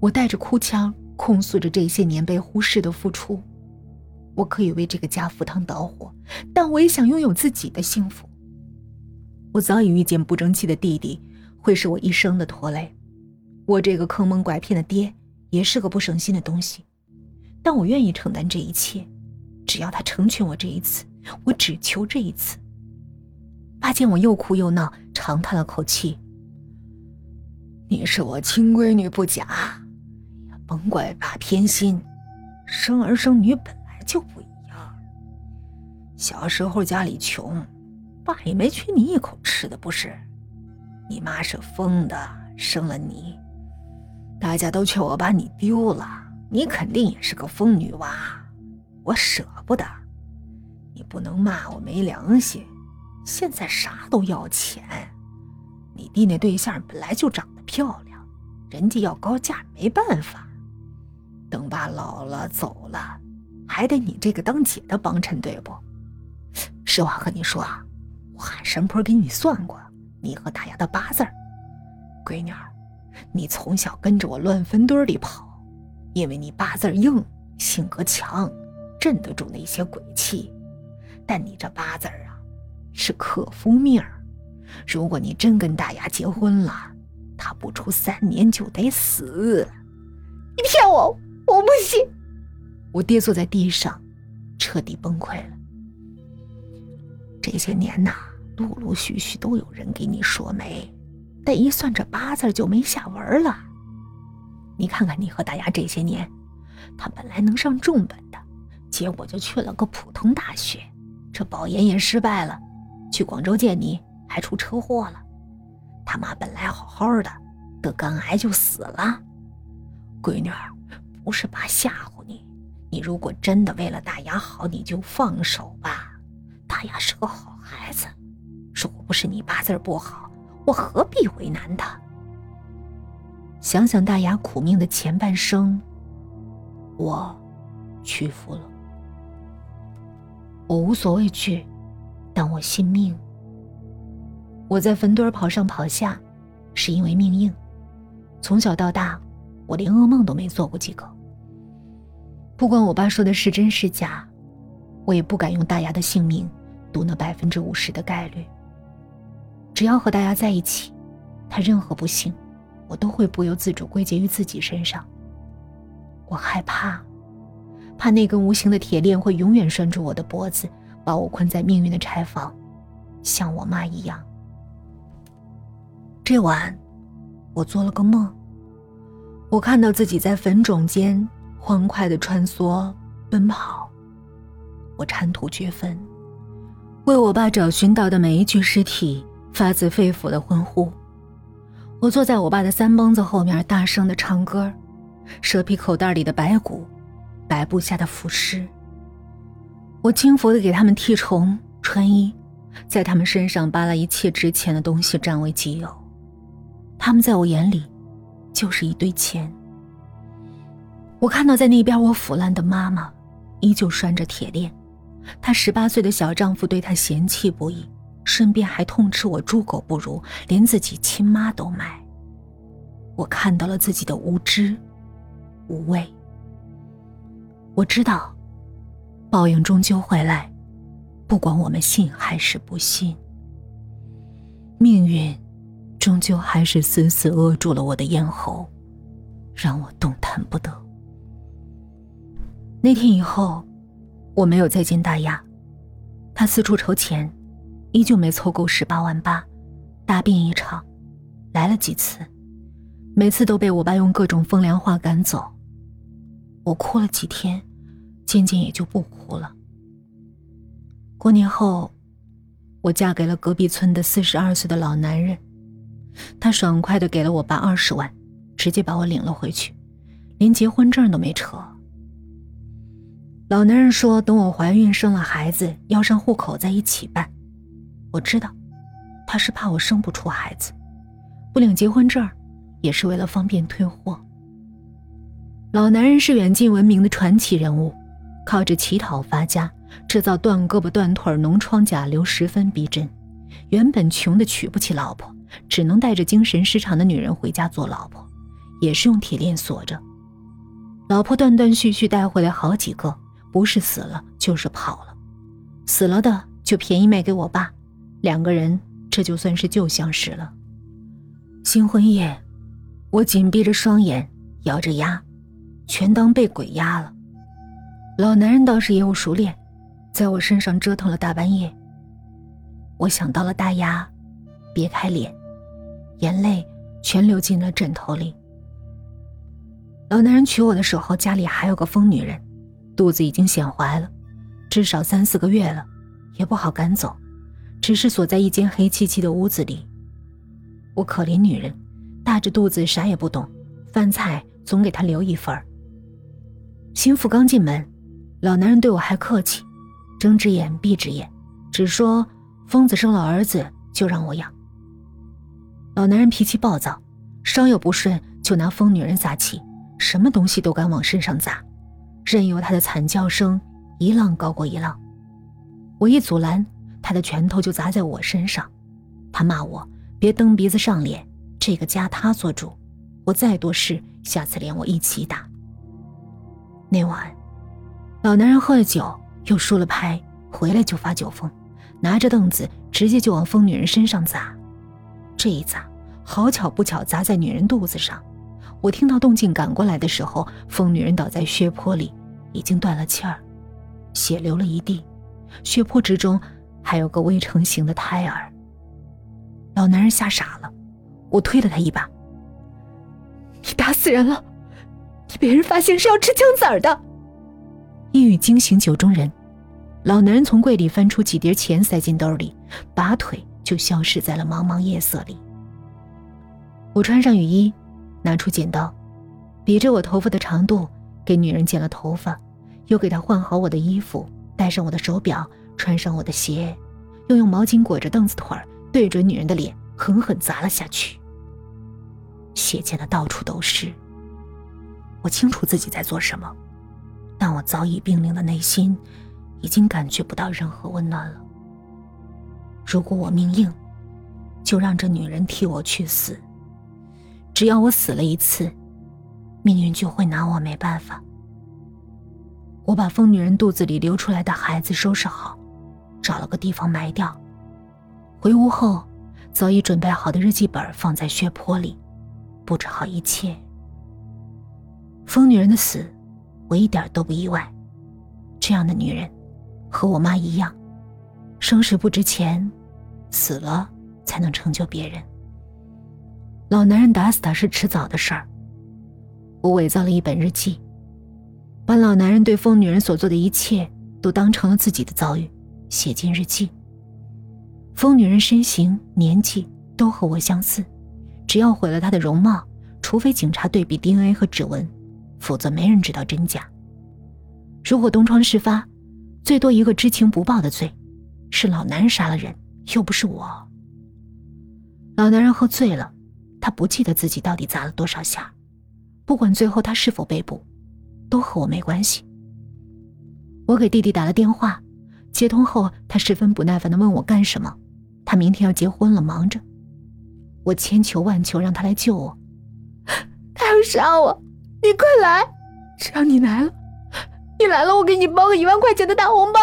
我带着哭腔控诉着这些年被忽视的付出。我可以为这个家赴汤蹈火，但我也想拥有自己的幸福。我早已预见不争气的弟弟会是我一生的拖累，我这个坑蒙拐骗的爹也是个不省心的东西，但我愿意承担这一切，只要他成全我这一次，我只求这一次。爸见我又哭又闹，长叹了口气：“你是我亲闺女不假，甭怪爸偏心，生儿生女本来。”就不一样。小时候家里穷，爸也没缺你一口吃的，不是？你妈是疯的，生了你，大家都劝我把你丢了，你肯定也是个疯女娃，我舍不得。你不能骂我没良心，现在啥都要钱。你弟那对象本来就长得漂亮，人家要高价没办法。等爸老了走了。还得你这个当姐的帮衬，对不？实话和你说啊，我喊神婆给你算过，你和大牙的八字儿。闺女儿，你从小跟着我乱坟堆里跑，因为你八字硬，性格强，镇得住那些鬼气。但你这八字啊，是克夫命儿。如果你真跟大牙结婚了，他不出三年就得死。你骗我，我不信。我跌坐在地上，彻底崩溃了。这些年呐，陆陆续续都有人给你说媒，但一算这八字就没下文了。你看看你和大牙这些年，他本来能上重本的，结果就去了个普通大学，这保研也失败了，去广州见你还出车祸了。他妈本来好好的，得肝癌就死了。闺女儿，不是爸吓唬你。你如果真的为了大牙好，你就放手吧。大牙是个好孩子，如果不是你八字不好，我何必为难他？想想大牙苦命的前半生，我屈服了。我无所畏惧，但我信命。我在坟堆跑上跑下，是因为命硬。从小到大，我连噩梦都没做过几个。不管我爸说的是真是假，我也不敢用大牙的性命赌那百分之五十的概率。只要和大牙在一起，他任何不幸，我都会不由自主归结于自己身上。我害怕，怕那根无形的铁链会永远拴住我的脖子，把我困在命运的柴房，像我妈一样。这晚，我做了个梦，我看到自己在坟冢间。欢快的穿梭，奔跑。我铲土掘坟，为我爸找寻到的每一具尸体发自肺腑的欢呼。我坐在我爸的三蹦子后面，大声的唱歌，蛇皮口袋里的白骨，白布下的腐尸。我轻浮的给他们剔虫、穿衣，在他们身上扒拉一切值钱的东西占为己有。他们在我眼里，就是一堆钱。我看到在那边我腐烂的妈妈，依旧拴着铁链，她十八岁的小丈夫对她嫌弃不已，顺便还痛斥我猪狗不如，连自己亲妈都卖。我看到了自己的无知、无畏。我知道，报应终究会来，不管我们信还是不信。命运，终究还是死死扼住了我的咽喉，让我动弹不得。那天以后，我没有再见大牙。他四处筹钱，依旧没凑够十八万八。大病一场，来了几次，每次都被我爸用各种风凉话赶走。我哭了几天，渐渐也就不哭了。过年后，我嫁给了隔壁村的四十二岁的老男人，他爽快的给了我爸二十万，直接把我领了回去，连结婚证都没扯。老男人说：“等我怀孕生了孩子，要上户口在一起办。”我知道，他是怕我生不出孩子，不领结婚证，也是为了方便退货。老男人是远近闻名的传奇人物，靠着乞讨发家，制造断胳膊断腿脓疮甲流十分逼真。原本穷的娶不起老婆，只能带着精神失常的女人回家做老婆，也是用铁链锁着。老婆断断续续带回来好几个，不是死了就是跑了，死了的就便宜卖给我爸，两个人这就算是旧相识了。新婚夜，我紧闭着双眼，咬着牙，全当被鬼压了。老男人倒是业务熟练，在我身上折腾了大半夜。我想到了大牙，别开脸，眼泪全流进了枕头里。老男人娶我的时候，家里还有个疯女人，肚子已经显怀了，至少三四个月了，也不好赶走，只是锁在一间黑漆漆的屋子里。我可怜女人，大着肚子啥也不懂，饭菜总给她留一份儿。心腹刚进门，老男人对我还客气，睁只眼闭只眼，只说疯子生了儿子就让我养。老男人脾气暴躁，稍有不顺就拿疯女人撒气。什么东西都敢往身上砸，任由他的惨叫声一浪高过一浪。我一阻拦，他的拳头就砸在我身上。他骂我别蹬鼻子上脸，这个家他做主，我再多事，下次连我一起打。那晚，老男人喝了酒，又输了牌，回来就发酒疯，拿着凳子直接就往疯女人身上砸。这一砸，好巧不巧砸在女人肚子上。我听到动静赶过来的时候，疯女人倒在血泊里，已经断了气儿，血流了一地，血泊之中还有个未成型的胎儿。老男人吓傻了，我推了他一把：“你打死人了！你被人发现是要吃枪子儿的！”一语惊醒酒中人，老男人从柜里翻出几叠钱塞进兜里，拔腿就消失在了茫茫夜色里。我穿上雨衣。拿出剪刀，比着我头发的长度，给女人剪了头发，又给她换好我的衣服，戴上我的手表，穿上我的鞋，又用毛巾裹着凳子腿儿，对准女人的脸狠狠砸了下去。血溅的到处都是。我清楚自己在做什么，但我早已冰冷的内心，已经感觉不到任何温暖了。如果我命硬，就让这女人替我去死。只要我死了一次，命运就会拿我没办法。我把疯女人肚子里流出来的孩子收拾好，找了个地方埋掉。回屋后，早已准备好的日记本放在血泊里，布置好一切。疯女人的死，我一点都不意外。这样的女人，和我妈一样，生时不值钱，死了才能成就别人。老男人打死她是迟早的事儿。我伪造了一本日记，把老男人对疯女人所做的一切都当成了自己的遭遇，写进日记。疯女人身形、年纪都和我相似，只要毁了她的容貌，除非警察对比 DNA 和指纹，否则没人知道真假。如果东窗事发，最多一个知情不报的罪，是老男人杀了人，又不是我。老男人喝醉了。他不记得自己到底砸了多少下，不管最后他是否被捕，都和我没关系。我给弟弟打了电话，接通后，他十分不耐烦地问我干什么。他明天要结婚了，忙着。我千求万求让他来救我。他要杀我，你快来！只要你来了，你来了，我给你包个一万块钱的大红包。